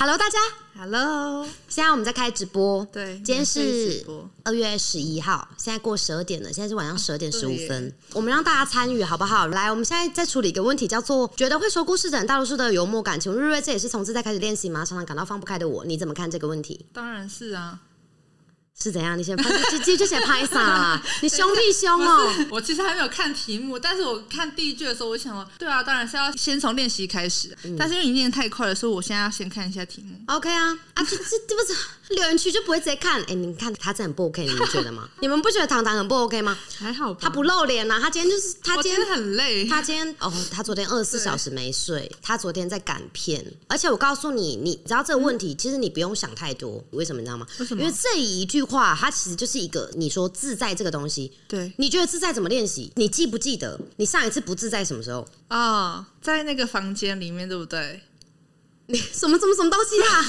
Hello，大家，Hello，现在我们在开直播。对，今天是二月十一号，现在过十二点了，现在是晚上十二点十五分耶。我们让大家参与好不好？来，我们现在在处理一个问题，叫做觉得会说故事的人大多数都有幽默感。请问瑞瑞，这也是从自在开始练习吗？常常感到放不开的我，你怎么看这个问题？当然是啊。是怎样？你先拍，就就就写拍啥啦？你凶屁凶哦！我其实还没有看题目，但是我看第一句的时候，我想说，对啊，当然是要先从练习开始。嗯但是因为你念太快了，所以我现在要先看一下题目。OK 啊啊，这这这不是留言区就不会直接看？哎、你看他这很不 OK，你们觉得吗？你们不觉得糖糖很不 OK 吗？还好吧他不露脸呐、啊，他今天就是他今天今天很累。他今天哦，他昨天二十四小时没睡，他昨天在赶片，而且我告诉你，你知道这个问题，其实你不用想太多，为什么你知道吗？为什么因为这一句话，它其实就是一个你说自在这个东西，对你觉得自在怎么练习？你记不记得你上一次不自在什么时候？啊、在那个房间里面，对不对？你什么什么什么东西啊？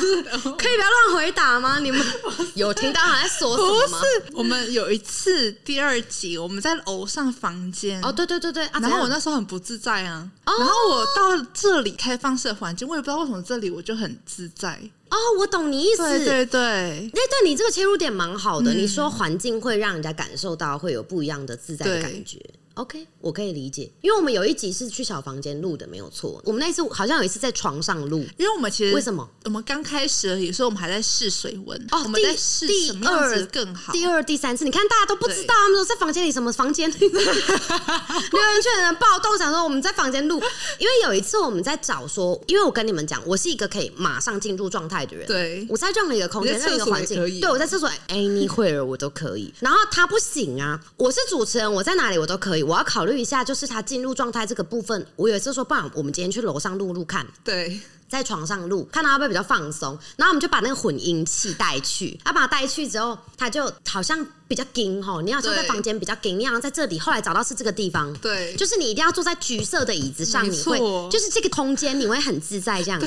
可以不要乱回答吗？你们有听到他在说什不么吗？是，我们有一次第二集，我们在楼上房间哦，对对对对啊！然后我那时候很不自在啊，哦然后我到这里开放式的环境，我也不知道为什么这里我就很自在。哦，我懂你意思。对对对，哎，对你这个切入点蛮好的。嗯你说环境会让人家感受到会有不一样的自在的感觉。OK，我可以理解，因为我们有一集是去小房间录的，没有错。我们那一次好像有一次在床上录，因为我们其实为什么？我们刚开始而已，所以我们还在试水温，哦我们在试第什么样第二子更好。第二、第三次，你看大家都不知道，他们说在房间里什么房间，留言圈的人暴动，想说我们在房间录，因为有一次我们在找说，因为我跟你们讲，我是一个可以马上进入状态的人，对我在任何一个空间、任何一个环境对我在厕所 anywhere 我都可以。然后他不行啊，我是主持人，我在哪里我都可以。我要考虑一下，就是他进入状态这个部分。我有一次说，不然我们今天去楼上录录看。对在床上录，看到他会不会比较放松，然后我们就把那个混音器带去，他把它带去之后，他就好像比较紧吼，你好像在房间比较紧，你好像在这里，后来找到是这个地方，对，就是你一定要坐在橘色的椅子上，你会就是这个空间你会很自在这样，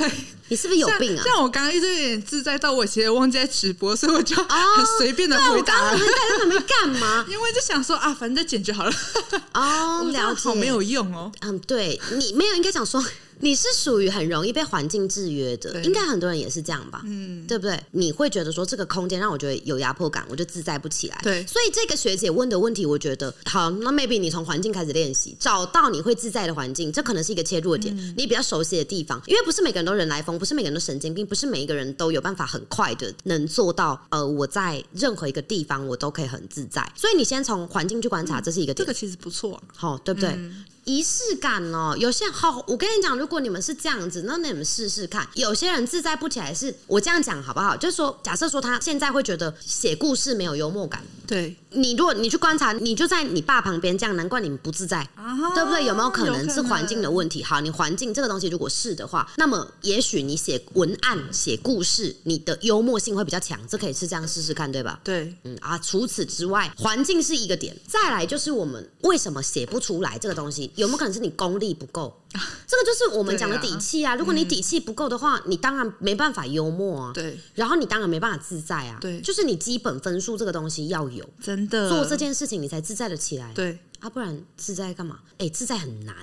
你是不是有病啊？像我刚刚一直有点自在到我其实忘记在直播，所以我就很随便的回我刚刚在在那边干嘛？因为就想说啊，反正再剪就好了。哦，我了解，好没有用哦。嗯，对你没有应该讲说你是属于很容易被环境制约的，应该很多人也是这样吧？嗯，对不对？你会觉得说这个空间让我觉得有压迫感，我就自在不起来。对所以这个学姐问的问题，我觉得好，那 maybe 你从环境开始练习，找到你会自在的环境，这可能是一个切入点，嗯你比较熟悉的地方。因为不是每个人都人来疯，不是每个人都神经病，不是每一个人都有办法很快的能做到。呃，我在任何一个地方我都可以很自在。所以你先从环境去观察，这是一个点。这个其实不错啊。好、对不对？仪式感哦，有些人好，我跟你讲，如果你们是这样子，那你们试试看。有些人自在不起来是，我这样讲好不好？就是说，假设说他现在会觉得写故事没有幽默感，对，你如果你去观察，你就在你爸旁边，这样难怪你们不自在。对不对？有没有可能是环境的问题？好，你环境这个东西如果是的话，那么也许你写文案、写故事，你的幽默性会比较强，这可以是这样试试看，对吧？对，嗯啊，除此之外，环境是一个点，再来就是我们为什么写不出来这个东西，有没有可能是你功力不够？这个就是我们讲的底气啊。如果你底气不够的话，你当然没办法幽默啊。对，然后你当然没办法自在啊。对就是你基本分数这个东西要有，真的做这件事情你才自在的起来。对。啊，不然自在干嘛？哎、自在很难。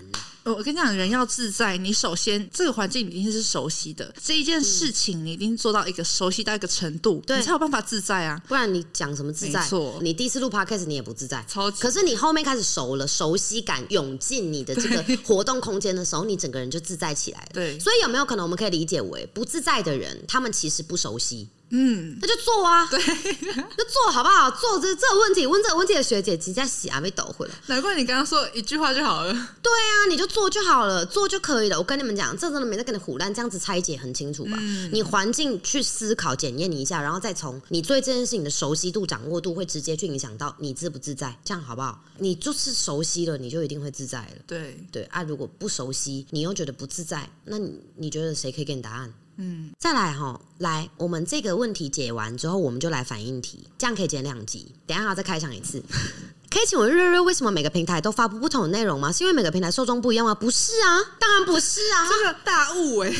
我跟你讲，人要自在，你首先这个环境一定是熟悉的，这一件事情你一定做到一个熟悉到一个程度，对你才有办法自在啊。不然你讲什么自在没错？你第一次录 podcast 你也不自在，超级可是你后面开始熟了，熟悉感涌进你的这个 活动空间的时候，你整个人就自在起来了。对所以有没有可能我们可以理解为不自在的人，他们其实不熟悉？嗯，那就做啊，对，就做好不好？做这这个问题，问这个问题的学姐，直接洗啊被抖回来。难怪你刚刚说一句话就好了。对啊，你就做就好了，做就可以了。我跟你们讲，这真的没在跟你胡乱，这样子拆解很清楚吧？你环境去思考检验你一下，然后再从你对这件事情的熟悉度、掌握度，会直接去影响到你自不自在，这样好不好？你就是熟悉了，你就一定会自在了。对，对啊，如果不熟悉，你又觉得不自在，那你你觉得谁可以给你答案？嗯，再来哈，来，我们这个问题解完之后，我们就来反应题，这样可以剪两集。等一下还要再开场一次。可以请问瑞瑞，为什么每个平台都发布不同的内容吗？是因为每个平台受众不一样吗？不是啊，当然不是啊。这个大雾哎、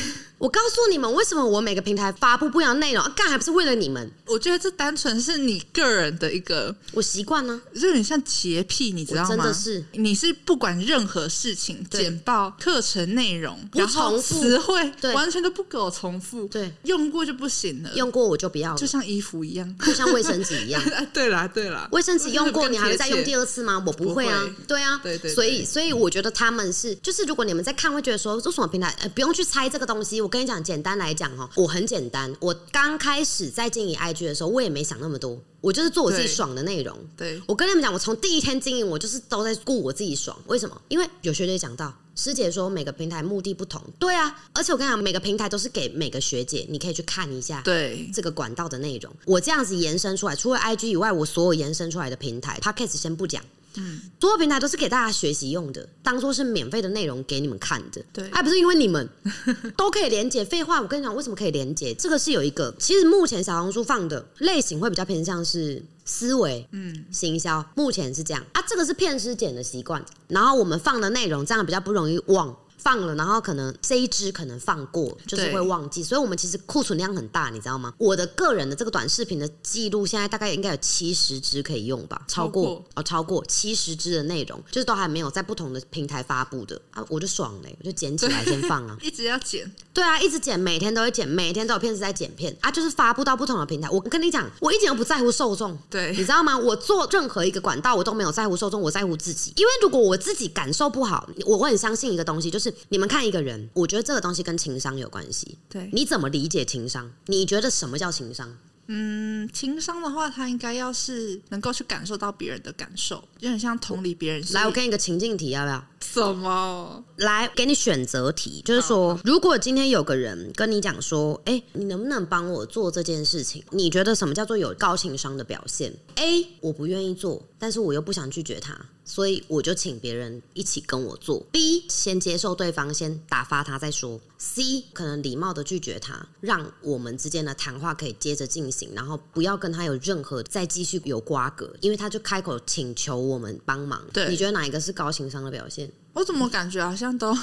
我告诉你们，为什么我每个平台发布不一样的内容？啊干还不是为了你们？我觉得这单纯是你个人的一个，我习惯呢。就有点像洁癖，你知道吗？真的是你是不管任何事情，简报、课程内容，不然后重复词汇，对完全都不给我重复，对，用过就不行了，用过我就不要了，就像衣服一样。就像卫生纸一样。啊，对啦，对啦，卫生纸用过，你还会再用第二？次吗？我不会啊会，对啊，对对对所以所以我觉得他们是，就是如果你们在看，会觉得说这什么平台，呃，不用去猜这个东西。我跟你讲，简单来讲哈，我很简单。我刚开始在经营 IG 的时候，我也没想那么多，我就是做我自己爽的内容。对，我跟你们讲，我从第一天经营，我就是都在顾我自己爽。为什么？因为有学姐讲到，师姐说每个平台目的不同，对啊，而且我跟你讲，每个平台都是给每个学姐，你可以去看一下。对，这个管道的内容，我这样子延伸出来，除了 IG 以外，我所有延伸出来的平台 p o d c a s t 先不讲，嗯，所有平台都是给大家学习用的，当做是免费的内容给你们看的，对还不是因为你们 都可以连接。废话，我跟你讲，为什么可以连接？这个是有一个，其实目前小红书放的类型会比较偏向是思维，嗯，行销，目前是这样啊。这个是骗师剪的习惯，然后我们放的内容这样比较不容易忘。放了，然后可能这一支可能放过，就是会忘记，所以我们其实库存量很大，你知道吗？我的个人的这个短视频的记录，现在大概应该有七十支可以用吧，超过哦，超过七十支的内容，就是都还没有在不同的平台发布的啊，我就爽嘞，我就捡起来 先放啊。一直要剪，对啊，一直剪，每天都会剪，每天都有片子在剪片啊，就是发布到不同的平台。我跟你讲，我一点都不在乎受众，对你知道吗？我做任何一个管道，我都没有在乎受众，我在乎自己。因为如果我自己感受不好，我我很相信一个东西，就是你们看一个人，我觉得这个东西跟情商有关系。对，你怎么理解情商？你觉得什么叫情商？嗯，情商的话，他应该要是能够去感受到别人的感受，就很像同理别人。来，我给你个情境题，要不要？什么？来，给你选择题，就是说，如果今天有个人跟你讲说，哎、你能不能帮我做这件事情？你觉得什么叫做有高情商的表现？A，我不愿意做，但是我又不想拒绝他，所以我就请别人一起跟我做。B，先接受对方，先打发他再说。C，可能礼貌的拒绝他，让我们之间的谈话可以接着进行，然后不要跟他有任何再继续有瓜葛，因为他就开口请求我们帮忙。对你觉得哪一个是高情商的表现？我怎么感觉好像都，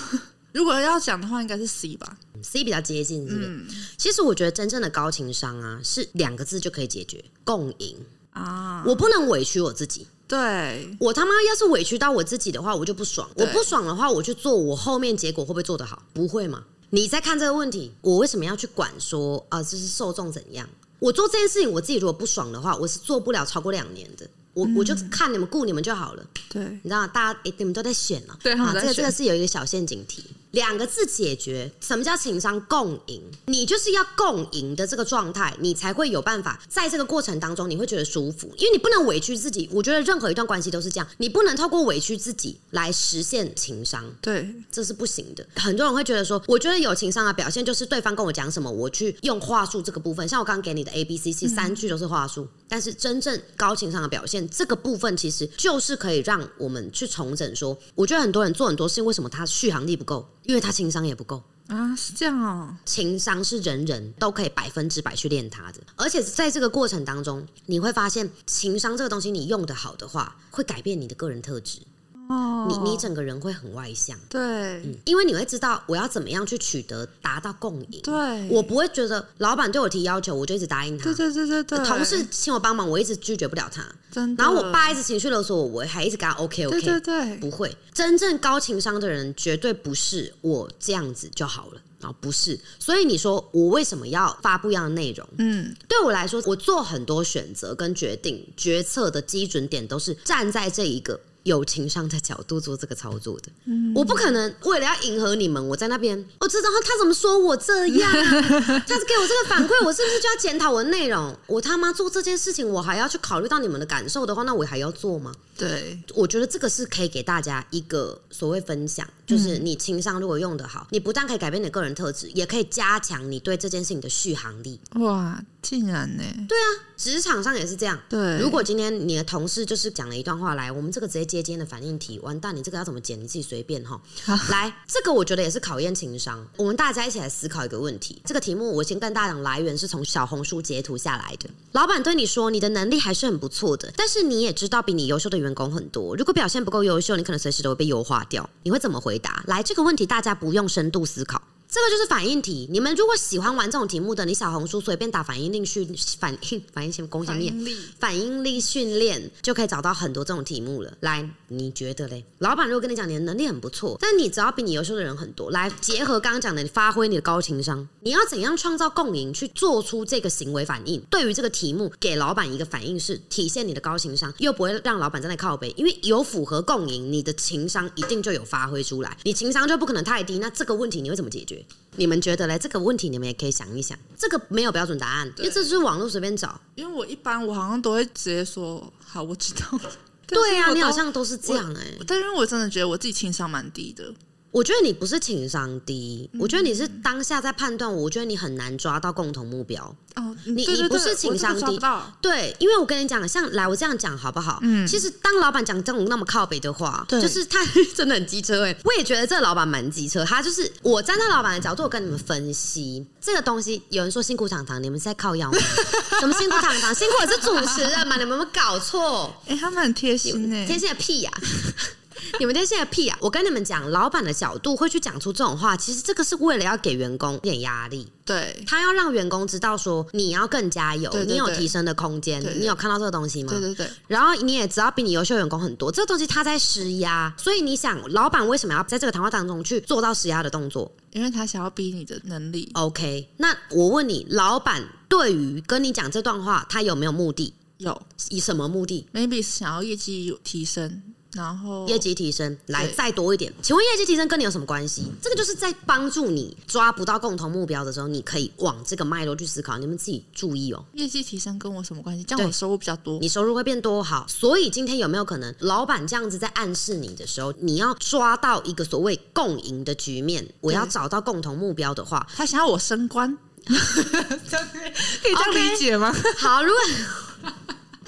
如果要讲的话，应该是 C 吧？C 比较接近，是不是？其实我觉得真正的高情商啊，是两个字就可以解决：共赢。啊，我不能委屈我自己，对，我他妈要是委屈到我自己的话，我就不爽。我不爽的话，我去做，我后面结果会不会做得好？不会嘛？你在看这个问题，我为什么要去管说啊、这是受众怎样？我做这件事情，我自己如果不爽的话，我是做不了超过两年的。我我就看你们顾你们就好了。对，你知道？大家诶、你们都在选了、啊，对他们在这个这个是有一个小陷阱题，两个字解决。什么叫情商共赢？你就是要共赢的这个状态，你才会有办法在这个过程当中，你会觉得舒服，因为你不能委屈自己。我觉得任何一段关系都是这样，你不能透过委屈自己来实现情商。对，这是不行的。很多人会觉得说，我觉得有情商的表现就是对方跟我讲什么，我去用话术这个部分。像我刚刚给你的 A、B、C、C 三句都是话术。但是真正高情商的表现，这个部分其实就是可以让我们去重整说，我觉得很多人做很多事情，为什么他续航力不够？因为他情商也不够。啊，是这样哦，情商是人人都可以百分之百去练它的，而且在这个过程当中，你会发现情商这个东西，你用的好的话，会改变你的个人特质，哦，你你整个人会很外向。对因为你会知道我要怎么样去取得达到共赢。对，我不会觉得老板对我提要求，我就一直答应他。对对对对对，同事请我帮忙，我一直拒绝不了他。真的，然后我爸一直情绪勒索我，我还一直跟他 OK OK。对对，不会，真正高情商的人绝对不是我这样子就好了啊，不是。所以你说我为什么要发布一样的内容？嗯，对我来说，我做很多选择跟决定、决策的基准点都是站在这一个有情商的角度做这个操作的。我不可能为了要迎合你们，我在那边，我知道他怎么说我这样、啊，他给我这个反馈，我是不是就要检讨我的内容？我他妈做这件事情，我还要去考虑到你们的感受的话，那我还要做吗？对我觉得这个是可以给大家一个所谓分享，就是你情商如果用得好，你不但可以改变你的个人特质，也可以加强你对这件事情的续航力。哇，竟然呢，对啊职场上也是这样。对，如果今天你的同事就是讲了一段话来，我们这个直接接今天的反应题，完蛋，你这个要怎么剪？你自己随便哈。来，这个我觉得也是考验情商。我们大家一起来思考一个问题。这个题目我先跟大家讲，来源是从小红书截图下来的。老板对你说，你的能力还是很不错的，但是你也知道比你优秀的员工很多。如果表现不够优秀，你可能随时都会被优化掉。你会怎么回答？来，这个问题大家不用深度思考。这个就是反应题。你们如果喜欢玩这种题目的，你小红书随便打反应力训反应反应先攻下面反应力。反应力训练就可以找到很多这种题目了。来，你觉得嘞？老板如果跟你讲你的能力很不错，但你只要比你优秀的人很多，来结合刚刚讲的，你发挥你的高情商，你要怎样创造共赢，去做出这个行为反应？对于这个题目，给老板一个反应是体现你的高情商，又不会让老板站在靠背，因为有符合共赢，你的情商一定就有发挥出来，你情商就不可能太低。那这个问题你会怎么解决？你们觉得嘞？这个问题你们也可以想一想，这个没有标准答案，因为这就是网络随便找。因为我一般我好像都会直接说好，我知道了。对啊，你好像都是这样哎、但因为我真的觉得我自己情商蛮低的，我觉得你不是情商低，我觉得你是当下在判断，我觉得你很难抓到共同目标。哦，你你不是情商低对，因为我跟你讲，像来我这样讲好不好？嗯，其实当老板讲这种那么靠北的话，对就是他 真的很机车哎、我也觉得这个老板蛮机车，他就是我站在老板的角度，我跟你们分析这个东西。有人说辛苦堂堂，你们是在靠腰吗？什么辛苦堂堂？辛苦的是主持人嘛？你们有没有搞错？哎、他们很贴心哎、贴心的屁呀、你们贴心的屁啊、我跟你们讲，老板的角度会去讲出这种话，其实这个是为了要给员工一点压力，对他要让员工知道说你要更加油，对对对你有提升的空间你有看到这个东西吗？对对对，然后你也知道比你优秀的员工很多，这个东西他在施压，所以你想，老板为什么要在这个谈话当中去做到施压的动作因为他想要逼你的能力？OK，那我问你，老板对于跟你讲这段话，他有没有目的？有以什么目的？，maybe 是想要业绩有提升，然后业绩提升，来再多一点。请问业绩提升跟你有什么关系？这个就是在帮助你抓不到共同目标的时候，你可以往这个脉络去思考。你们自己注意哦，业绩提升跟我什么关系？这样我收入比较多。你收入会变多好。所以今天有没有可能，老板这样子在暗示你的时候，你要抓到一个所谓共赢的局面？我要找到共同目标的话，他想要我升官，可以这样理解吗？好，如果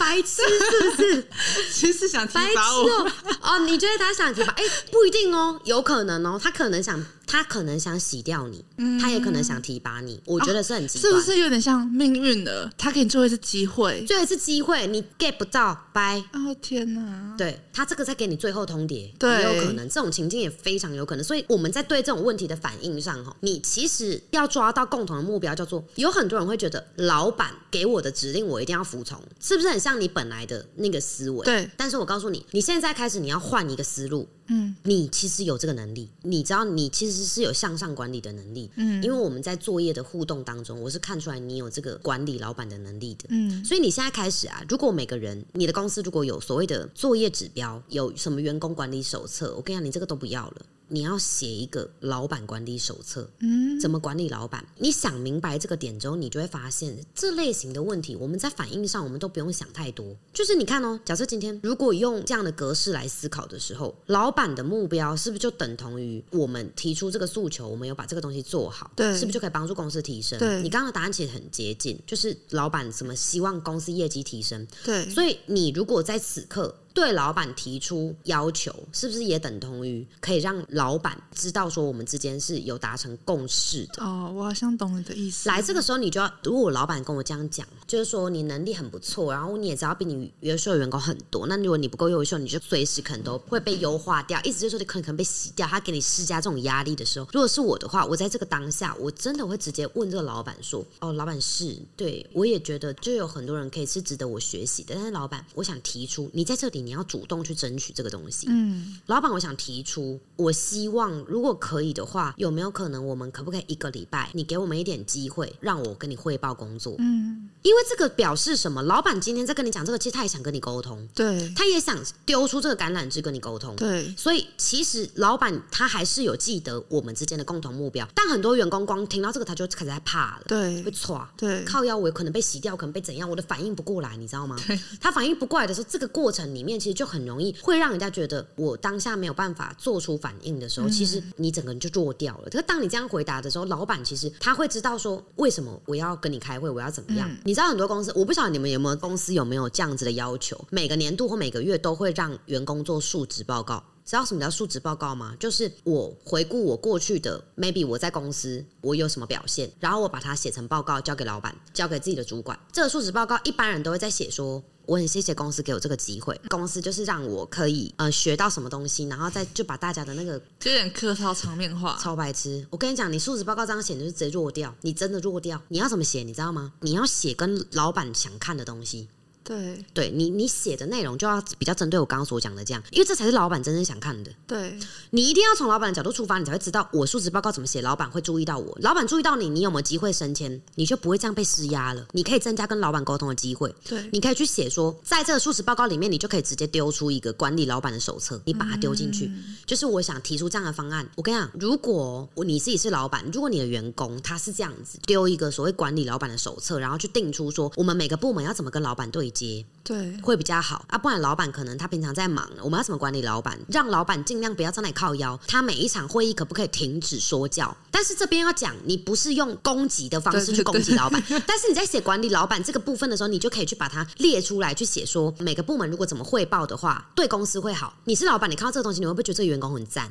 白痴是不是？其实想提白痴拔我，哦！哦，你觉得他想提拔？哎、不一定哦，有可能哦，他可能想，他可能想洗掉你，他也可能想提拔你。我觉得是很极端。是不是有点像命运的？他给你最后一次机会。最后一次机会你 get 不到，拜。哦天哪！对他这个在给你最后通牒，也有可能，这种情境也非常有可能。所以我们在对这种问题的反应上，哈，你其实要抓到共同的目标，叫做有很多人会觉得老板给我的指令我一定要服从，是不是很像你本来的那个思维？对。但是我告诉你，你现在开始你要换一个思路，嗯，你其实有这个能力，你知道你其实是有向上管理的能力，嗯，因为我们在作业的互动当中，我是看出来你有这个管理老板的能力的，嗯，所以你现在开始啊，如果每个人你的公司如果有所谓的作业指标，有什么员工管理手册，我跟你讲，你这个都不要了。你要写一个老板管理手册，嗯，怎么管理老板？你想明白这个点之后，你就会发现这类型的问题，我们在反应上我们都不用想太多。就是你看哦，假设今天如果用这样的格式来思考的时候，老板的目标是不是就等同于我们提出这个诉求，我们有把这个东西做好，对是不是就可以帮助公司提升？对你刚刚的答案其实很接近，就是老板怎么希望公司业绩提升，对，所以你如果在此刻对老板提出要求，是不是也等同于可以让老板知道说我们之间是有达成共识的？哦，我好像懂你的意思。来，这个时候你就要，如果我老板跟我这样讲，就是说你能力很不错，然后你也知道比你优秀的员工很多，那如果你不够优秀，你就随时可能都会被优化掉，意思就是说你可能可能被洗掉。他给你施加这种压力的时候，如果是我的话，我在这个当下，我真的会直接问这个老板说：“哦，老板是对我也觉得就有很多人可以是值得我学习的，但是老板，我想提出你在这里你要主动去争取这个东西。”嗯，老板，我想提出，我希望如果可以的话，有没有可能我们可不可以一个礼拜，你给我们一点机会，让我跟你汇报工作？嗯，因为这个表示什么？老板今天在跟你讲这个，其实他也想跟你沟通，对他也想丢出这个橄榄枝跟你沟通。对所以其实老板他还是有记得我们之间的共同目标，但很多员工光听到这个他就开始在怕了，对会错。对，靠腰，我有可能被洗掉，可能被怎样，我的反应不过来，你知道吗？他反应不过来的时候，这个过程里面其实就很容易会让人家觉得我当下没有办法做出反应的时候，其实你整个人就弱掉了。可是当你这样回答的时候，老板其实他会知道说为什么我要跟你开会，我要怎么样。你知道很多公司，我不晓得你们有没有公司有没有这样子的要求，每个年度或每个月都会让员工做述职报告。知道什么叫述职报告吗？就是我回顾我过去的，maybe 我在公司我有什么表现，然后我把它写成报告交给老板，交给自己的主管。这个述职报告一般人都会在写说。我很谢谢公司给我这个机会，公司就是让我可以呃学到什么东西，然后再就把大家的那个就有点客套场面话。超白痴！我跟你讲，你述职报告这样写就是直接弱掉，你真的弱掉。你要怎么写？你知道吗？你要写跟老板想看的东西。对，对你你写的内容就要比较针对我刚刚所讲的这样，因为这才是老板真正想看的。对，你一定要从老板的角度出发，你才会知道我述职报告怎么写，老板会注意到我。老板注意到你，你有没有机会升迁？你就不会这样被施压了。你可以增加跟老板沟通的机会。对，你可以去写说，在这个述职报告里面，你就可以直接丢出一个管理老板的手册，你把它丢进去。就是我想提出这样的方案。我跟你讲，如果你自己是老板，如果你的员工他是这样子丢一个所谓管理老板的手册，然后去定出说我们每个部门要怎么跟老板对接。对，会比较好啊，不然老板可能他平常在忙，我们要怎么管理老板？让老板尽量不要在那里靠腰，他每一场会议可不可以停止说教？但是这边要讲，你不是用攻击的方式去攻击老板，但是你在写管理老板这个部分的时候，你就可以去把它列出来，去写说每个部门如果怎么汇报的话，对公司会好。你是老板，你看到这个东西，你会不会觉得这个员工很赞？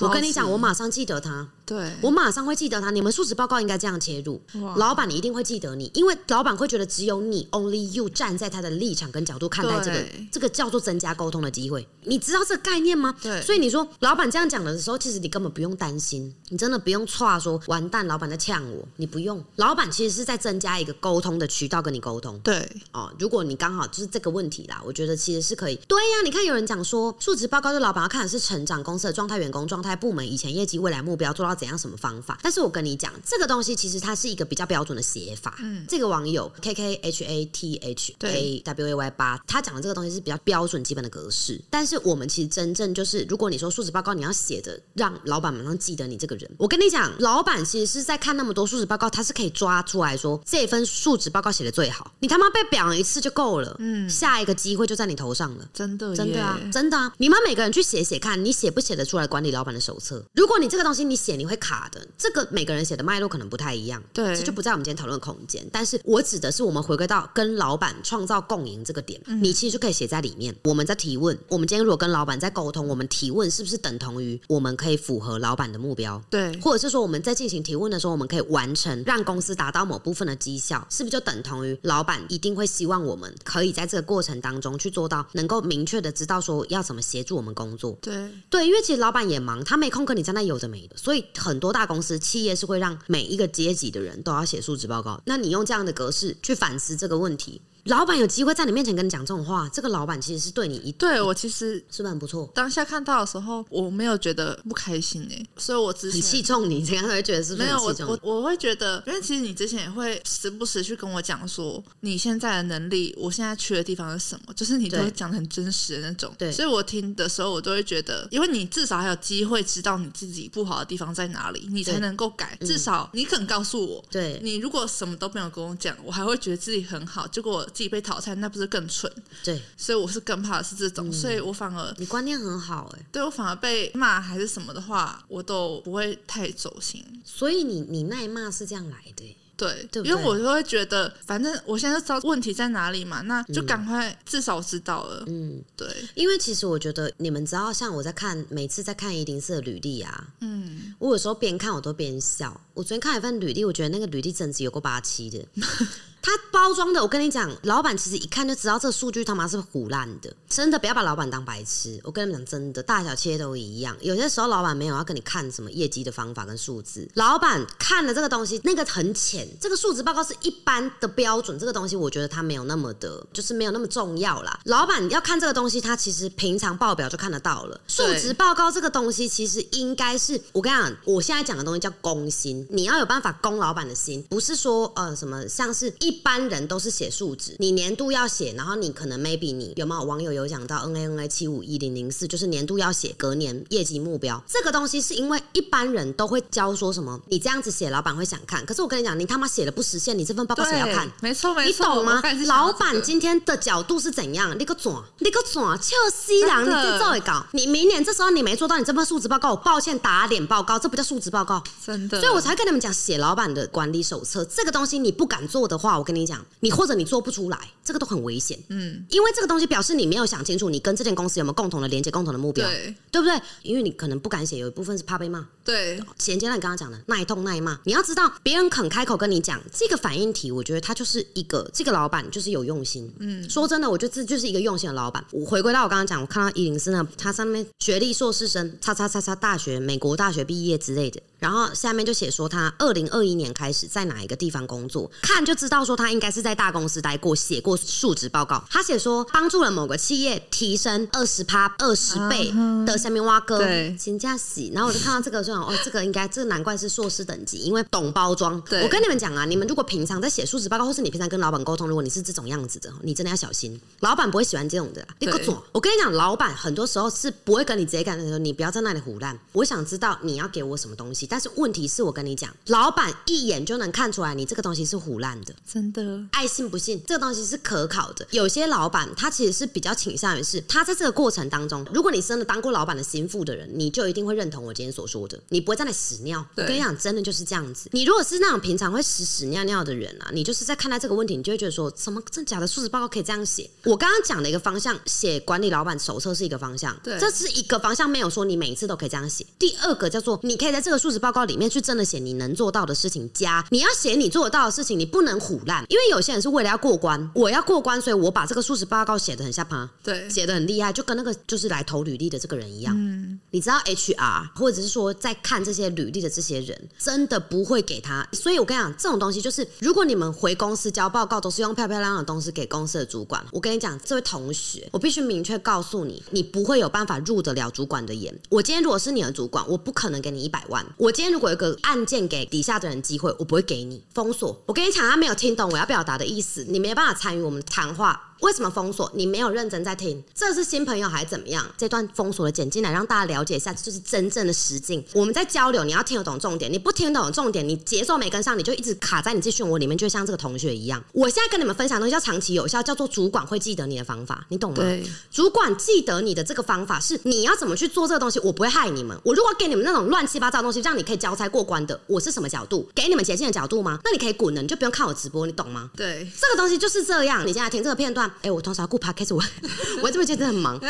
我跟你讲，我马上记得他，对我马上会记得他。你们述职报告应该这样切入，老板你一定会记得你，因为老板会觉得只有你 only you 站在他的立场跟角度看待。这个这个叫做增加沟通的机会，你知道这个概念吗？对，所以你说老板这样讲的时候，其实你根本不用担心，你真的不用错说完蛋，老板在呛我，你不用。老板其实是在增加一个沟通的渠道跟你沟通。对，哦，如果你刚好就是这个问题啦，我觉得其实是可以。对呀，你看有人讲说，述职报告是老板要看的是成长公司的状态、员工状态、部门以前业绩、未来目标做到怎样什么方法。但是我跟你讲，这个东西其实它是一个比较标准的写法。嗯，这个网友 K K H A T H A W A Y 八，他讲的这个东西是比较。标准基本的格式，但是我们其实真正就是，如果你说述职报告你要写的，让老板马上记得你这个人，我跟你讲，老板其实是在看那么多述职报告，他是可以抓出来说这份述职报告写的最好，你他妈被表扬一次就够了，嗯，下一个机会就在你头上了，真的，真的啊，真的啊，你们每个人去写写看，你写不写得出来管理老板的手册？如果你这个东西你写你会卡的，这个每个人写的脉络可能不太一样，对，这就不在我们今天讨论空间。但是我指的是我们回归到跟老板创造共赢这个点，你其实就可以写在里面，我们在提。问我们今天如果跟老板在沟通，我们提问是不是等同于我们可以符合老板的目标？对，或者是说我们在进行提问的时候，我们可以完成让公司达到某部分的绩效，是不是就等同于老板一定会希望我们可以在这个过程当中去做到能够明确的知道说要怎么协助我们工作？对对，因为其实老板也忙，他没空跟你在那有的没的，所以很多大公司企业是会让每一个阶级的人都要写述职报告。那你用这样的格式去反思这个问题。老板有机会在你面前跟你讲这种话，这个老板其实是对你一对我其实是不是很不错？当下看到的时候，我没有觉得不开心哎，所以我之前很器重你，这样会觉得是没有我我我会觉得，因为其实你之前也会时不时去跟我讲说你现在的能力，我现在缺的地方是什么，就是你都会讲的很真实的那种。对，所以我听的时候，我都会觉得，因为你至少还有机会知道你自己不好的地方在哪里，你才能够改。至少你肯告诉我，对你如果什么都没有跟我讲，我还会觉得自己很好，结果自己被淘汰，那。不是更蠢？对，所以我是更怕的是这种，所以我反而你观念很好哎，对我反而被骂还是什么的话，我都不会太走心。所以你你那骂是这样来的。对，对因为我就会觉得，反正我现在就知道问题在哪里嘛，那就赶快至少知道了。嗯，对，因为其实我觉得你们知道，像我在看每次在看一零四的履历啊，嗯，我有时候边看我都边笑。我昨天看一份履历，我觉得那个履历真是有过八七的。他包装的，我跟你讲，老板其实一看就知道这数据他妈是胡烂的。真的不要把老板当白痴。我跟你们讲，真的大小企业都一样。有些时候老板没有要跟你看什么业绩的方法跟数字，老板看了这个东西，那个很浅。这个数值报告是一般的标准，这个东西我觉得它没有那么的，就是没有那么重要啦。老板要看这个东西，他其实平常报表就看得到了。数值报告这个东西，其实应该是我跟你讲，我现在讲的东西叫攻心，你要有办法攻老板的心，不是说呃什么像是一。一般人都是写数值，你年度要写，然后你可能 maybe 你有没有网友有讲到 N A N A 七五一零零四，就是年度要写隔年业绩目标。这个东西是因为一般人都会教说什么，你这样子写，老板会想看。可是我跟你讲，你他妈写了不实现，你这份报告谁要看？没错没错，你懂吗？老板今天的角度是怎样？你个转，你个转，臭西郎，你这照一搞，你明年这时候你没做到你这份数值报告，我抱歉打脸报告，这不叫数值报告，真的。所以我才跟你们讲，写老板的管理手册这个东西，你不敢做的话，我跟你讲。你或者你做不出来，这个都很危险。嗯，因为这个东西表示你没有想清楚，你跟这间公司有没有共同的连接、共同的目标，对对不对？因为你可能不敢写，有一部分是怕被骂。对，衔接到你刚刚讲的耐痛耐骂，你要知道，别人肯开口跟你讲这个反应题，我觉得他就是一个这个老板就是有用心。嗯，说真的，我觉得这就是一个用心的老板。我回归到我刚刚讲，我看到伊林斯呢，他上面学历硕士生，叉叉叉叉大学，美国大学毕业之类的。然后下面就写说他二零二一年开始在哪一个地方工作，看就知道说他应该是在大公司待过，写过述职报告。他写说帮助了某个企业提升二十趴、二十倍的下面挖哥，对请假洗。然后我就看到这个，就想哦，这个应该这个难怪是硕士等级，因为懂包装。对我跟你们讲啊，你们如果平常在写述职报告，或是你平常跟老板沟通，如果你是这种样子的，你真的要小心，老板不会喜欢这种的啦。你对个左，我跟你讲，老板很多时候是不会跟你直接干的，说你不要在那里胡乱。我想知道你要给我什么东西，但是问题是我跟你讲，老板一眼就能看出来你这个东西是胡烂的。真的，爱信不信，这个东西是可考的。有些老板他其实是比较倾向于是，他在这个过程当中，如果你真的当过老板的心腹的人，你就一定会认同我今天所说的，你不会在那屎尿。我跟你讲，真的就是这样子。你如果是那种平常会屎屎尿尿的人啊，你就是在看待这个问题，你就会觉得说，什么真假的述职报告可以这样写？我刚刚讲的一个方向，写管理老板手册是一个方向，对这是一个方向，没有说你每一次都可以这样写。第二个叫做，你可以在这个述职报告里面去真的写你能做到的事情，加你要写你做得到的事情，你不能唬烂，因为有些人是为了要过关，我要过关，所以我把这个述职报告写的很下趴。对，写的很厉害，就跟那个就是来投履历的这个人一样。嗯，你知道 HR 或者是说在看这些履历的这些人，真的不会给他。所以我跟你讲，这种东西就是，如果你们回公司交报告都是用漂漂亮亮的东西给公司的主管，我跟你讲，这位同学，我必须明确告诉你，你不会有办法入得了主管的眼。我今天如果是你的主管，我不可能给你一百万。我我今天如果有个案件给底下的人机会，我不会给你封锁。我跟你讲，他没有听懂我要表达的意思，你没办法参与我们谈话。为什么封锁？你没有认真在听，这是新朋友还是怎么样？这段封锁的剪进来，让大家了解一下，这就是真正的实境。我们在交流，你要听得懂重点，你不听得懂重点，你节奏没跟上，你就一直卡在你自己漩涡里面，就像这个同学一样。我现在跟你们分享的东西叫长期有效，叫做主管会记得你的方法，你懂吗？主管记得你的这个方法是你要怎么去做这个东西，我不会害你们。我如果给你们那种乱七八糟的东西，让你可以交差过关的，我是什么角度？给你们捷径的角度吗？那你可以滚了，你就不用看我直播，你懂吗？对，这个东西就是这样。你现在听这个片段，哎、我同时要顾 podcast，我 我这边 真的很忙。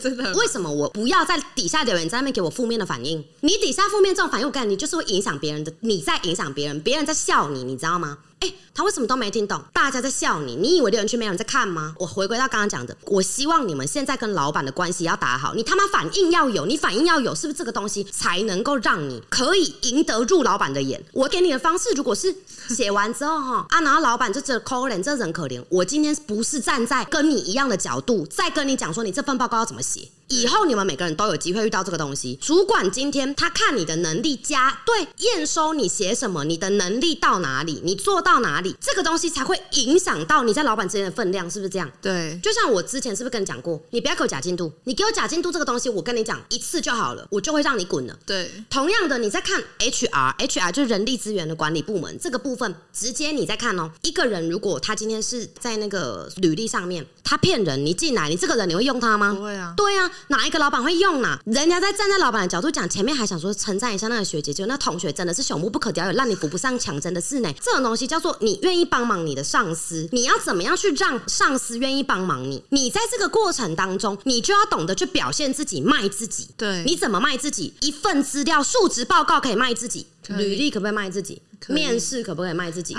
真的，为什么我不要在底下留言，在那边给我负面的反应？你底下负面这种反应，我感觉你就是会影响别人的，你在影响别人，别人在笑你，你知道吗？哎、他为什么都没听懂？大家在笑你，你以为留言区没有人在看吗？我回归到刚刚讲的，我希望你们现在跟老板的关系要打好，你他妈反应要有，你反应要有，是不是这个东西才能够让你可以赢得入老板的眼？我给你的方式，如果是写完之后哈 啊，然后老板就这可怜，这人可怜，我今天不是站在跟你一样的角度，再跟你讲说你这份报告要怎么写。以后你们每个人都有机会遇到这个东西。主管今天他看你的能力加对验收你写什么，你的能力到哪里，你做到哪里，这个东西才会影响到你在老板之间的分量，是不是这样？对，就像我之前是不是跟你讲过，你不要给我假进度，你给我假进度这个东西，我跟你讲一次就好了，我就会让你滚了。对，同样的，你在看 HR，HR 就是人力资源的管理部门这个部分，直接你在看哦。一个人如果他今天是在那个履历上面，他骗人，你进来，你这个人你会用他吗？不会啊，对啊，哪一个老板会用呢、人家在站在老板的角度讲，前面还想说称赞一下那个学姐，就那同学真的是朽木不可雕，也让你扶不上墙，真的是呢。这种东西叫做你愿意帮忙你的上司，你要怎么样去让上司愿意帮忙你？你在这个过程当中，你就要懂得去表现自己，卖自己。对，你怎么卖自己？一份资料、述职报告可以卖自己，履历可不可以卖自己？面试可不可以卖自己？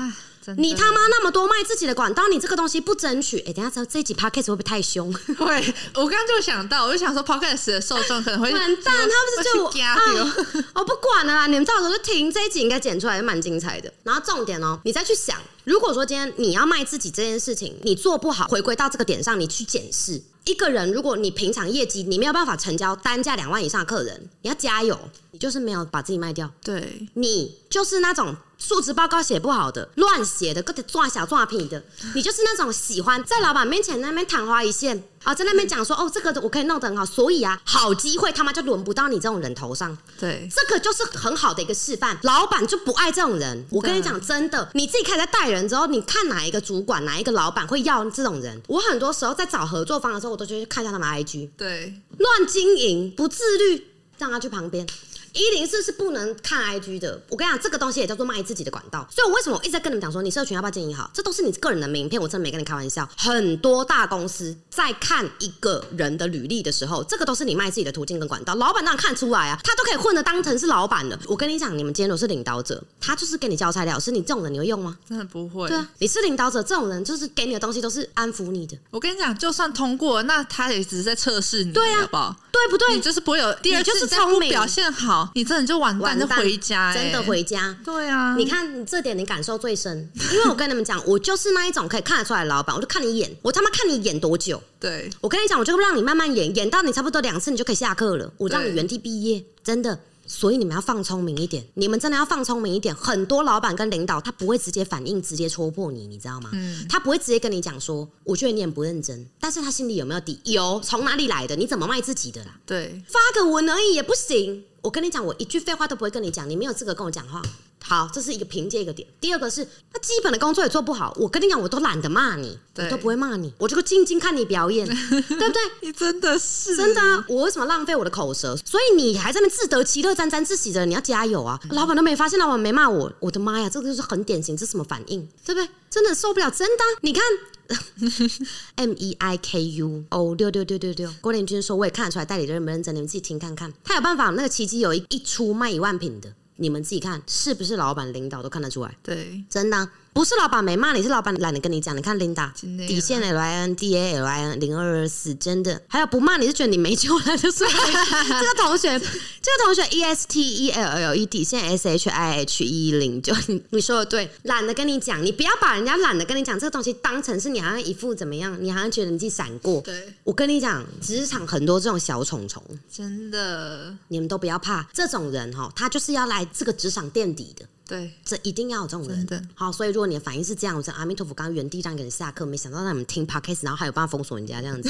你他妈那么多卖自己的管道，你这个东西不争取，哎、等一下这这一集 podcast 会不会太凶？会，我刚刚就想到，我就想说，podcast 的受众可能会完蛋，他不是就我啊？我不管了啦，你们到时候就听这一集，应该剪出来蛮精彩的。然后重点哦，你再去想，如果说今天你要卖自己这件事情，你做不好，回归到这个点上，你去检视一个人，如果你平常业绩你没有办法成交单价两万以上的客人，你要加油，你就是没有把自己卖掉。对，你就是那种述职报告写不好的、乱写的、各种抓小抓屁的，你就是那种喜欢在老板面前那边昙花一现啊，在那边讲说哦，这个我可以弄得很好，所以啊，好机会他妈就轮不到你这种人头上，对，这个就是很好的一个示范。老板就不爱这种人，我跟你讲，真的，你自己开始在带人之后，你看哪一个主管、哪一个老板会要这种人？我很多时候在找合作方的时候，我都去看一下他们 IG，对，乱经营、不自律，让他去旁边。一零四是不能看 IG 的。我跟你讲，这个东西也叫做卖自己的管道。所以我为什么我一直在跟你们讲说，你社群要不要经营好？这都是你个人的名片，我真的没跟你开玩笑。很多大公司在看一个人的履历的时候，这个都是你卖自己的途径跟管道。老板当然看出来啊，他都可以混的当成是老板的。我跟你讲，你们今天都是领导者，他就是给你交材料，是你这种人你会用吗？真的不会。对啊，你是领导者，这种人就是给你的东西都是安抚你的。我跟你讲，就算通过，那他也只是在测试你，对啊，好不好？对不对？你就是不会有第二就是聪明表现好，你真的就完蛋，就回家、真的欸回家。对啊，你看你这点你感受最深，因为我跟你们讲，我就是那一种可以看得出来的老板，我就看你演，我他妈看你演多久。对我跟你讲，我就让你慢慢演，演到你差不多两次，你就可以下课了。我让你原地毕业，真的。所以你们要放聪明一点，你们真的要放聪明一点。很多老板跟领导他不会直接反应，直接戳破你，你知道吗？他不会直接跟你讲说，我觉得你很不认真，但是他心里有没有底？有，从哪里来的？你怎么卖自己的啦？对，发个文而已也不行。我跟你讲，我一句废话都不会跟你讲，你没有资格跟我讲话。好，这是一个凭借一个点。第二个是，他基本的工作也做不好。我跟你讲，我都懒得骂你，我都不会骂你，我就静静看你表演，对不对？你真的是真的啊！我为什么浪费我的口舌？所以你还在那自得其乐、沾沾自喜的，你要加油啊！老板都没发现，老板没骂我，我的妈呀，这个就是很典型，这是什么反应？对不对？真的受不了，真的啊、你看。M E I K U O 六六六六六，郭连军说我也看得出来代理人认不认真，你们自己听看看。他有办法，那个奇迹有一一出卖一万瓶的，你们自己看是不是老板领导都看得出来，对，真的啊、不是老板没骂你，是老板懒得跟你讲。你看 Linda 底线 L I N D A L I N 零二二四，真的。还有不骂你是觉得你没救了，就是 这个同学，这个同学 E S T E L L E 底线 S H I H 一零九，你你说的对，懒得跟你讲，你不要把人家懒得跟你讲这个东西当成是你好像一副怎么样，你好像觉得你自己闪过。对，我跟你讲，职场很多这种小虫虫，真的，你们都不要怕，这种人哈，他就是要来这个职场垫底的。对，这一定要有这种人。好，所以如果你的反应是这样，我说阿弥陀佛，刚刚原地让一个人下课，没想到让你们听 podcast，然后还有办法封锁人家这样子，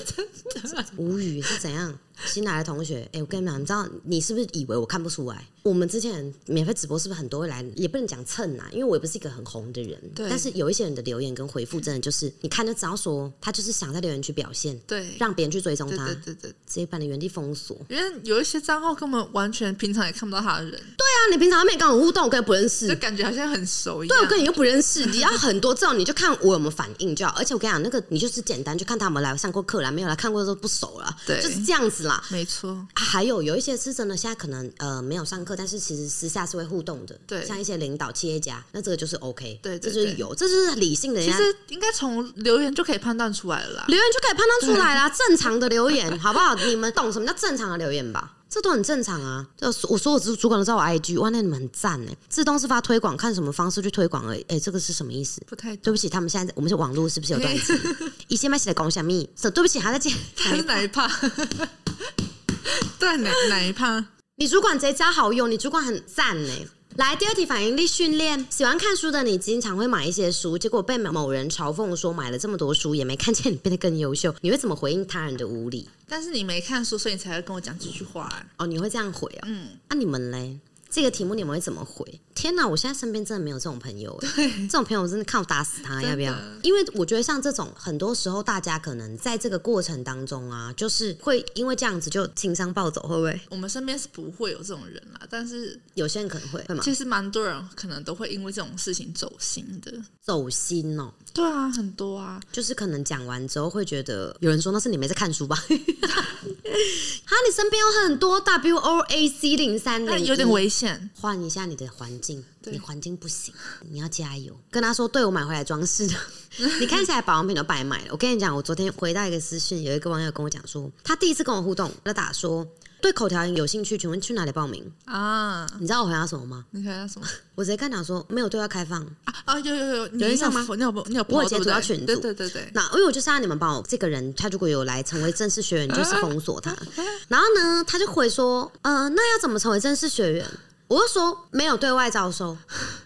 无语是怎样？新来的同学，哎、我跟你们讲，你知道你是不是以为我看不出来？我们之前免费直播是不是很多会来？也不能讲蹭啊，因为我也不是一个很红的人。对但是有一些人的留言跟回复，真的就是你看就知道说，他就是想在留言区表现，对，让别人去追踪他，对对对，直接把你原地封锁。因为有一些账号根本完全平常也看不到他的人，对啊，你平常没跟我互动，我跟你不认识就，感觉好像很熟一样。对，我跟你又不认识，你要很多这种，你就看我有没有反应就好。而且我跟你讲，那个你就是简单，就看他有没有来上过课来，没有来看过都不熟了，对就是这样子啦。没错，还有有一些是真的，现在可能呃没有上课，但是其实私下是会互动的，对像一些领导、企业家，那这个就是 OK，对这就是有，这就是理性的人家。其实应该从留言就可以判断出来了啦。留言就可以判断出来啦，正常的留言好不好？你们懂什么叫正常的留言吧？这都很正常啊！就我说我主主管都知道我 IG，哇，那你们很赞哎！自动自发推广，看什么方式去推广而已。哎，这个是什么意思？不太懂，对不起，他们现在我们是网络是不是有断层？一些 麦起来讲什么？是对不起，还在接。还是哪一趴？对，哪哪一趴？你主管贼加好用，你主管很赞呢。来，第二题反应力训练。喜欢看书的你，经常会买一些书，结果被某人嘲讽说买了这么多书，也没看见你变得更优秀，你会怎么回应他人的无理？但是你没看书，所以你才会跟我讲这句话、啊。哦，你会这样回啊？嗯，那、你们嘞？这个题目你们会怎么回？天哪，我现在身边真的没有这种朋友哎，这种朋友我真的看我打死他，要不要？因为我觉得像这种，很多时候大家可能在这个过程当中啊，就是会因为这样子就情商暴走，会不会？我们身边是不会有这种人啦，但是有些人可能会，会吗？其实蛮多人可能都会因为这种事情走心的。走心哦，对啊，很多啊，就是可能讲完之后会觉得，有人说那是你没在看书吧？哈，你身边有很多 W O A C 零三零，那有点危险。换一下你的环境，你环境不行，你要加油。跟他说，对我买回来装饰的，你看起来保养品都白买了。我跟你讲，我昨天回到一个私讯，有一个网友跟我讲说，他第一次跟我互动，他打说对口条营有兴趣，请问去哪里报名？啊！你知道我回答什么吗？你回答什么 我直接跟他讲说，没有对外开放。啊？啊，有有有，你人上吗你有你有我截图到群组对对对对，那因为我就是让你们帮我这个人，他如果有来成为正式学员，就是封锁他。然后呢，他就回说，呃，那要怎么成为正式学员？我就说没有对外招收。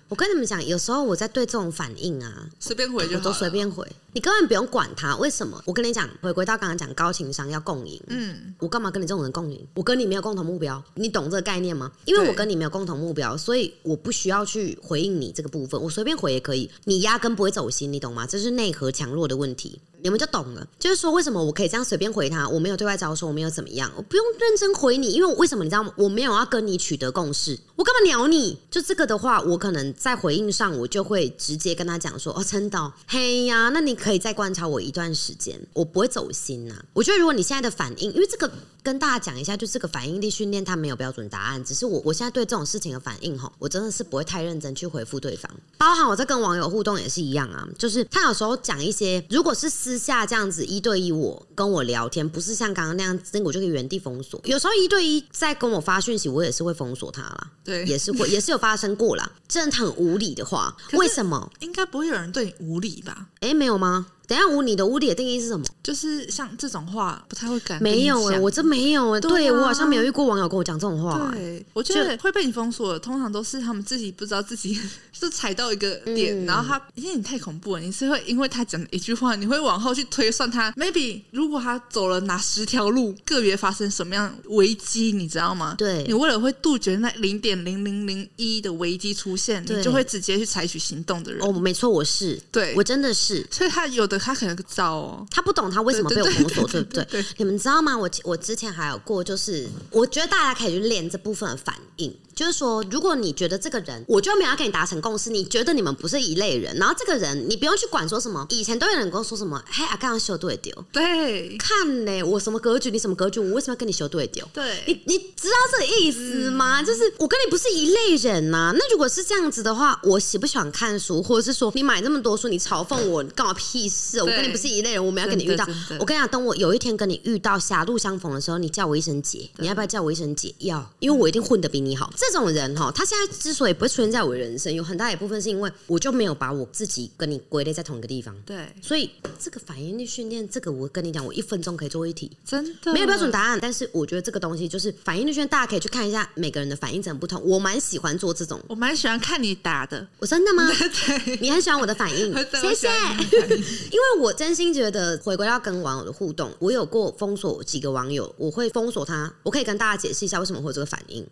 我跟你们讲，有时候我在对这种反应啊，随便回就都随便回。你根本不用管他。为什么？我跟你讲，回归到刚刚讲高情商要共赢。嗯，我干嘛跟你这种人共赢？我跟你没有共同目标，你懂这个概念吗？因为我跟你没有共同目标，所以我不需要去回应你这个部分，我随便回也可以。你压根不会走心，你懂吗？这是内核强弱的问题。你们就懂了，就是说为什么我可以这样随便回他，我没有对外招收，我没有怎么样，我不用认真回你，因为为什么你知道吗？我没有要跟你取得共识，我干嘛鸟你？就这个的话，我可能在回应上，我就会直接跟他讲说，哦，陈导，嘿呀，那你可以再观察我一段时间，我不会走心呐、我觉得如果你现在的反应，因为这个跟大家讲一下，就这个反应力训练它没有标准答案，只是我我现在对这种事情的反应吼，我真的是不会太认真去回复对方，包含我在跟网友互动也是一样啊，就是他有时候讲一些，如果是私下这样子一对一我跟我聊天，不是像刚刚那样，那我就可以原地封锁。有时候一对一在跟我发讯息，我也是会封锁他啦，对，也是会也是有发生过啦。真的很无理的话，为什么？应该不会有人对你无理吧？哎，没有吗？Uh-uh. 等下无你的无理的定义是什么？就是像这种话，不太会敢没有哎、讲我真没有哎、对对啊我好像没有遇过网友跟我讲这种话、欸。对，我觉得会被你封锁的，通常都是他们自己不知道自己 是踩到一个点，嗯然后他因为你太恐怖了，你是会因为他讲的一句话，你会往后去推算他，maybe 如果他走了哪十条路，个别发生什么样危机，你知道吗？对你为了会杜绝那零点零零零一的危机出现，你就会直接去采取行动的人。哦，没错，我是，对我真的是。所以他有的他可能糟哦，他不懂他为什么被我封锁，对不对？对你们知道吗？我我之前还有过，就是我觉得大家可以去练这部分的反应，就是说，如果你觉得这个人，我就没有要跟你达成共识，你觉得你们不是一类人，然后这个人你不用去管说什么，以前都有人跟我说什么，嘿，啊，刚刚修对丢，对看呢，我什么格局，你什么格局，我为什么要跟你修对丢？对，你你知道这个意思吗？就是我跟你不是一类人呐、那如果是这样子的话，我喜不喜欢看书，或者是说你买那么多书，你嘲讽我，干我屁事？我跟你不是一类人，我们要跟你遇到我跟你讲，等我有一天跟你遇到狭路相逢的时候，你叫我一声姐，你要不要叫我一声姐？要，因为我一定混得比你好。这种人哈，他现在之所以不会出现在我人生，有很大一部分是因为我就没有把我自己跟你归类在同一个地方。对，所以这个反应力训练，这个我跟你讲，我一分钟可以做一题。真的没有标准答案，但是我觉得这个东西就是反应力训练，大家可以去看一下每个人的反应怎么不同。我蛮喜欢做这种，我蛮喜欢看你答的，我真的吗？对，你很喜欢我的反应，谢谢。因为我真心觉得，回归到跟网友的互动，我有过封锁几个网友，我会封锁他。我可以跟大家解释一下为什么会有这个反应，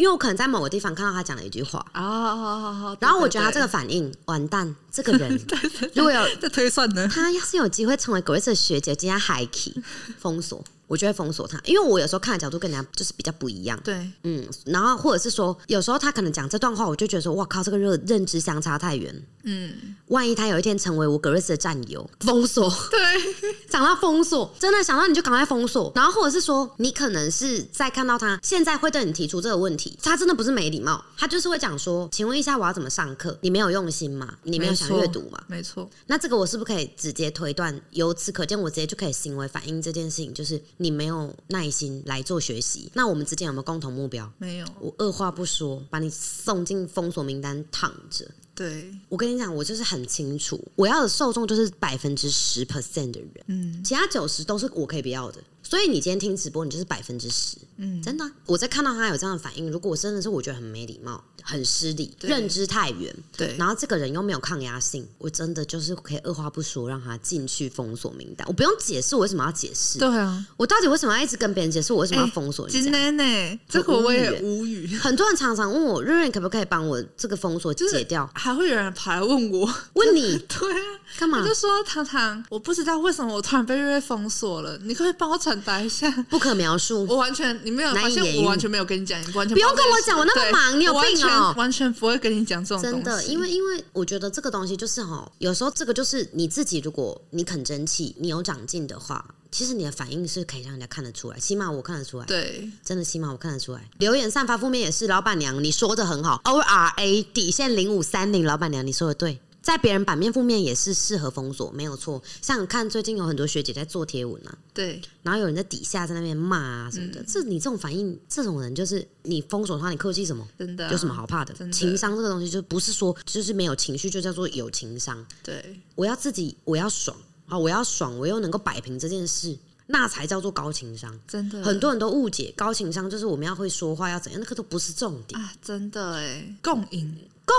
因为我可能在某个地方看到他讲了一句话，啊，然后我觉得他这个个反应完蛋，这个人。如果有在推算呢，他要是有机会成为 Grace 的学姐，今天 high key 封锁，我就会封锁他，因为我有时候看的角度跟人家就是比较不一样。对，嗯，然后或者是说，有时候他可能讲这段话，我就觉得说，哇靠，这个认认知相差太远。嗯，万一他有一天成为我格瑞斯的战友，封锁，对，想到封锁，真的想到你就赶快封锁。然后或者是说，你可能是在看到他现在会对你提出这个问题，他真的不是没礼貌，他就是会讲说，请问一下我要怎么上课？你没有用心吗？你没有想阅读吗？没错，那这个我是不是可以直接推断？由此可见，我直接就可以行为反映这件事情，就是你没有耐心来做学习。那我们之间有没有共同目标？没有，我二话不说把你送进封锁名单，躺着。对，我跟你讲，我就是很清楚，我要的受众就是百分之十 percent 的人，嗯其他九十都是我可以不要的。所以你今天听直播，你就是百分之十，嗯，真的啊、我在看到他有这样的反应，如果我真的是我觉得很没礼貌、很失礼、认知太远，对，然后这个人又没有抗压性，我真的就是可以二话不说让他进去封锁名单，我不用解释我为什么要解释，对啊，我到底为什么要一直跟别人解释我为什么要封锁今人家？天呢，这个我也无语，很多人常常问我，瑞瑞可不可以帮我这个封锁就是解掉？还会有人跑来问我，问你？对啊，干嘛？我？就说糖糖，我不知道为什么我突然被瑞瑞封锁了，你可以帮我传达一下？不可描述。我完全你没有发现，我完全没有跟你讲，你完全不用跟我讲我那么忙你有病哦全完全不会跟你讲这种真的，因为因为我觉得这个东西就是哈，有时候这个就是你自己，如果你肯争气，你有长进的话，其实你的反应是可以让人家看得出来，起码我看得出来。对真的，起码我看得出来。留言散发负面也是，老板娘你说的很好，O R A 底线零五三零，老板娘你说的对。在别人版面负面也是适合封锁，没有错。像看最近有很多学姐在做贴文啊，对然后有人在底下在那边骂啊什么嗯的，这你这种反应，这种人就是你封锁他，你客气什么？真的啊有什么好怕的？的情商这个东西就不是说就是没有情绪就叫做有情商。对我要自己我要爽啊，我要爽，我又能够摆平这件事，那才叫做高情商。真的很多人都误解高情商就是我们要会说话要怎样，那个都不是重点。啊，真的哎，共赢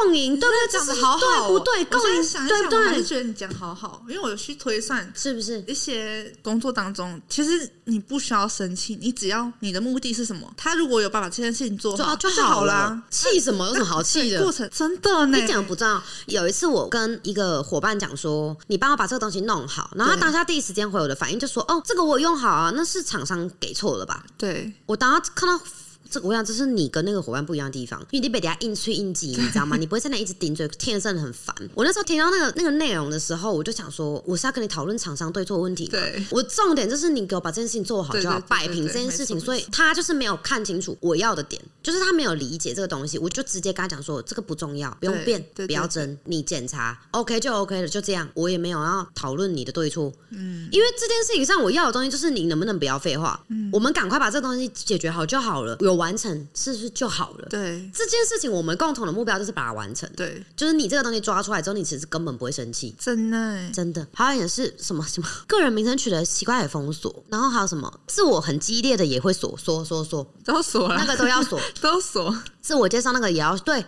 共赢，对不对？讲的好好、哦，对不对？共赢，想一想，对不我还是对？觉得你讲好好，因为我有去推算是不是？一些工作当中，其实你不需要生气，你只要你的目的是什么，他如果有办法这件事情做好就好啦。气什么？有什么好气的过？程真的呢，你讲不知道，有一次我跟一个伙伴讲说，你帮我把这个东西弄好，然后他对当下第一时间回我的反应就说，哦，这个我用好啊，那是厂商给错了吧？对我当时看到。这个我想，这是你跟那个伙伴不一样的地方，因为你被底下硬吹硬挤，你知道吗？你不会在那一直顶嘴，听着真的很烦。我那时候听到那个那个内容的时候，我就想说，我是要跟你讨论厂商对错问题？对我重点就是你给我把这件事情做好就好，对对对摆平这件事情。所以他就是没有看清楚我要的点，就是他没有理解这个东西，我就直接跟他讲说，这个不重要，不用对变，不要争，你检查 OK 就 OK 了，就这样。我也没有要讨论你的对错，嗯，因为这件事情上我要的东西就是你能不能不要废话，嗯，我们赶快把这个东西解决好就好了，有完成是不是就好了？对。这件事情我们共同的目标就是把它完成，对，就是你这个东西抓出来之后，你其实根本不会生气。真的。欸真的，还有也是什么什么个人名称取得奇怪的封锁，然后还有什么自我很激烈的也会锁锁锁锁，都锁了，那个都要锁。都锁，自我介绍那个也要对，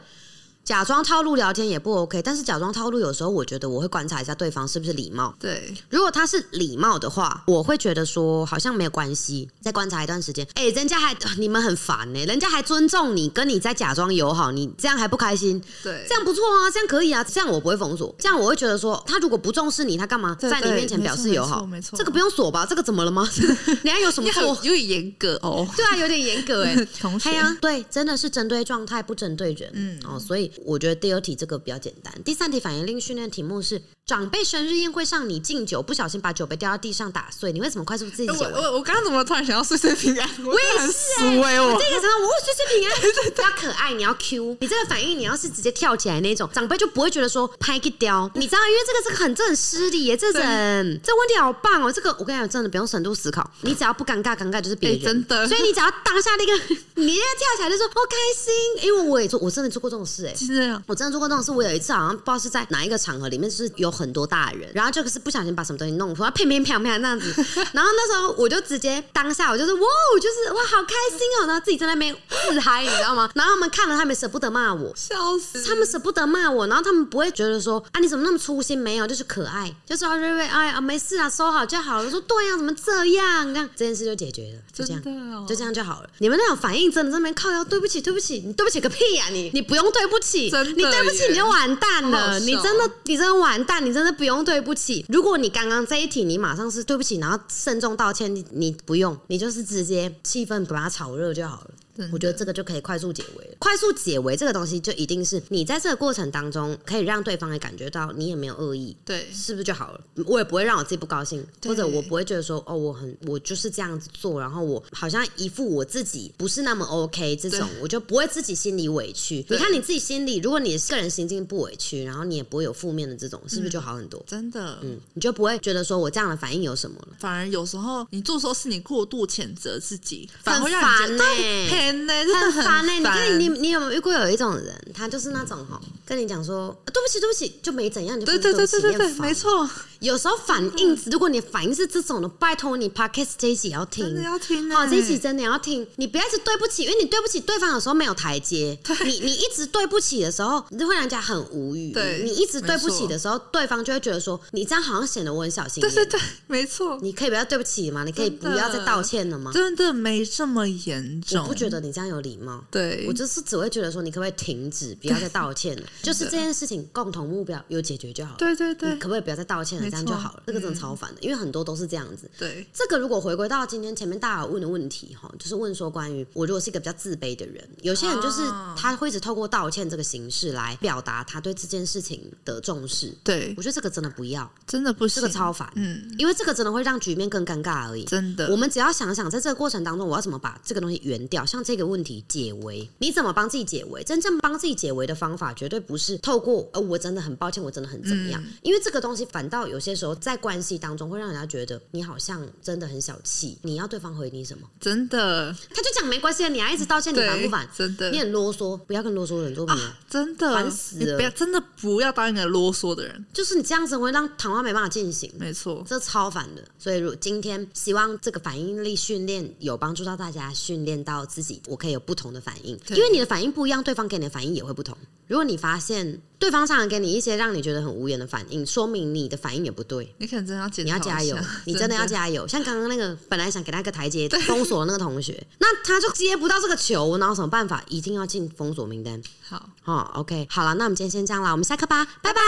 假装套路聊天也不 OK，但是假装套路有时候我觉得我会观察一下对方是不是礼貌。对如果他是礼貌的话，我会觉得说好像没有关系，再观察一段时间。哎、人家还你们很烦呢、人家还尊重你，跟你在假装友好，你这样还不开心，对这样不错啊，这样可以啊，这样我不会封锁，这样我会觉得说他如果不重视你，他干嘛在你面前表示友好？没错这个不用锁吧？这个怎么了吗？你还有什么你很错？有点严格哦，对啊，有点严格哎、同学对啊，对，真的是针对状态，不针对人。嗯，哦，所以我觉得第二题这个比较简单。第三题反应令训练题目是：长辈生日宴会上你敬酒，不小心把酒杯掉到地上打碎，你会怎么快速自己我解围？我我刚刚怎么突然想要岁岁平安？我也是俗哎，我。这个想到我岁岁平安，要可爱，你要 Q，你这个反应你要是直接跳起来那种，长辈就不会觉得说拍个雕，你知道，因为这个是个很这很失礼耶，这人这问题好棒哦，这个我跟你讲，真的不用深度思考，你只要不尴尬，尴尬就是别人，哎真的。所以你只要当下那个，你要跳起来就说我开心，因为我也做，我真的做过这种事哎。其实我真的做过这种事，我有一次好像不知道是在哪一个场合里面，就是有很多大人，然后就是不小心把什么东西弄出来，乒乒乓乓那样子，然后那时候我就直接当下我就是哇，就是哇好开心哦，然后自己在那边自嗨，你知道吗？然后他们看了，他们舍不得骂我。笑死，他们舍不得骂我，然后他们不会觉得说啊你怎么那么粗心？没有，就是可爱，就说啊瑞瑞哎啊没事啊，收好就好了。我说对呀、怎么这样？这样这件事就解决了，就这样。哦，就这样就好了。你们那种反应真的在那边靠腰，对不起，对不起，你对不起个屁呀、你你不用对不起，你对不起你就完蛋了，你真的你真的完蛋，你真的不用对不起。如果你刚刚这一题你马上是对不起，然后慎重道歉，你你不用，你就是直接气氛把它炒热就好了。我觉得这个就可以快速解围了。快速解围这个东西，就一定是你在这个过程当中，可以让对方也感觉到你也没有恶意，对是不是就好了？我也不会让我自己不高兴，或者我不会觉得说，哦，我很我就是这样子做，然后我好像一副我自己不是那么 OK 这种，我就不会自己心里委屈。你看你自己心里，如果你个人心境不委屈，然后你也不会有负面的这种，是不是就好很多？真的，嗯，你就不会觉得说我这样的反应有什么了。反而有时候你做错事，你过度谴责自己，反而让你觉得对真的很烦呢、你烦看你你有没有遇过有一种人，他就是那种哈，跟你讲说、啊对不起对不起，就没怎样，你就对对对不起对对对，没错，有时候反应，如果你反应是这种的，拜托你 podcast 这一集也要听，真的要听欸好，这一集真的要听。你不要一直对不起，因为你对不起对方有时候没有台阶。你你一直对不起的时候，你就会让人家很无语。对你一直对不起的时候，对方就会觉得说你这样好像显得我很小心。对对对，没错，你可以不要对不起吗？你可以不要再道歉了吗？真的没这么严重，我不觉得你这样有礼貌。对，我就是只会觉得说，你可不可以停止，不要再道歉了？就是这件事情共同目标有解决就好了。对对对你可不可以不要再道歉了？这样就好了。这个真的超烦的，因为很多都是这样子。对这个如果回归到今天前面大家有问的问题哈，就是问说关于我如果是一个比较自卑的人，有些人就是哦他会一直透过道歉这个形式来表达他对这件事情的重视。对我，觉得这个真的不要，真的不行，这个超烦，嗯，因为这个真的会让局面更尴尬而已。真的我，们只要想想，在这个过程当中，我要怎么把这个东西圆掉？像这个问题解围，你怎么帮自己解围？真正帮自己解围的方法，绝对不是透过呃，我真的很抱歉，我真的很怎么样？嗯因为这个东西反倒有些时候在关系当中会让人家觉得你好像真的很小气。你要对方回你什么？真的，他就讲没关系，你还一直道歉，你烦不烦？，真的你，很啰嗦，不要跟啰嗦的人做朋友。真的烦死了你不要真的不要当一个啰嗦的人，就是你这样子会让谈话没办法进行。没错，这超烦的，所以如今天希望这个反应力训练有帮助到大家，训练到自己己，我可以有不同的反应，因为你的反应不一样，对方给你的反应也会不同。如果你发现对方常常给你一些让你觉得很无言的反应，说明你的反应也不对。你可能真的要你要加油，你真的要加油。像刚刚那个，本来想给他一个台阶，封锁的那个同学，那他就接不到这个球，哪有什么办法？一定要进封锁名单。好。哦，OK，好了，那我们今天先这样啦，我们下课吧，拜拜。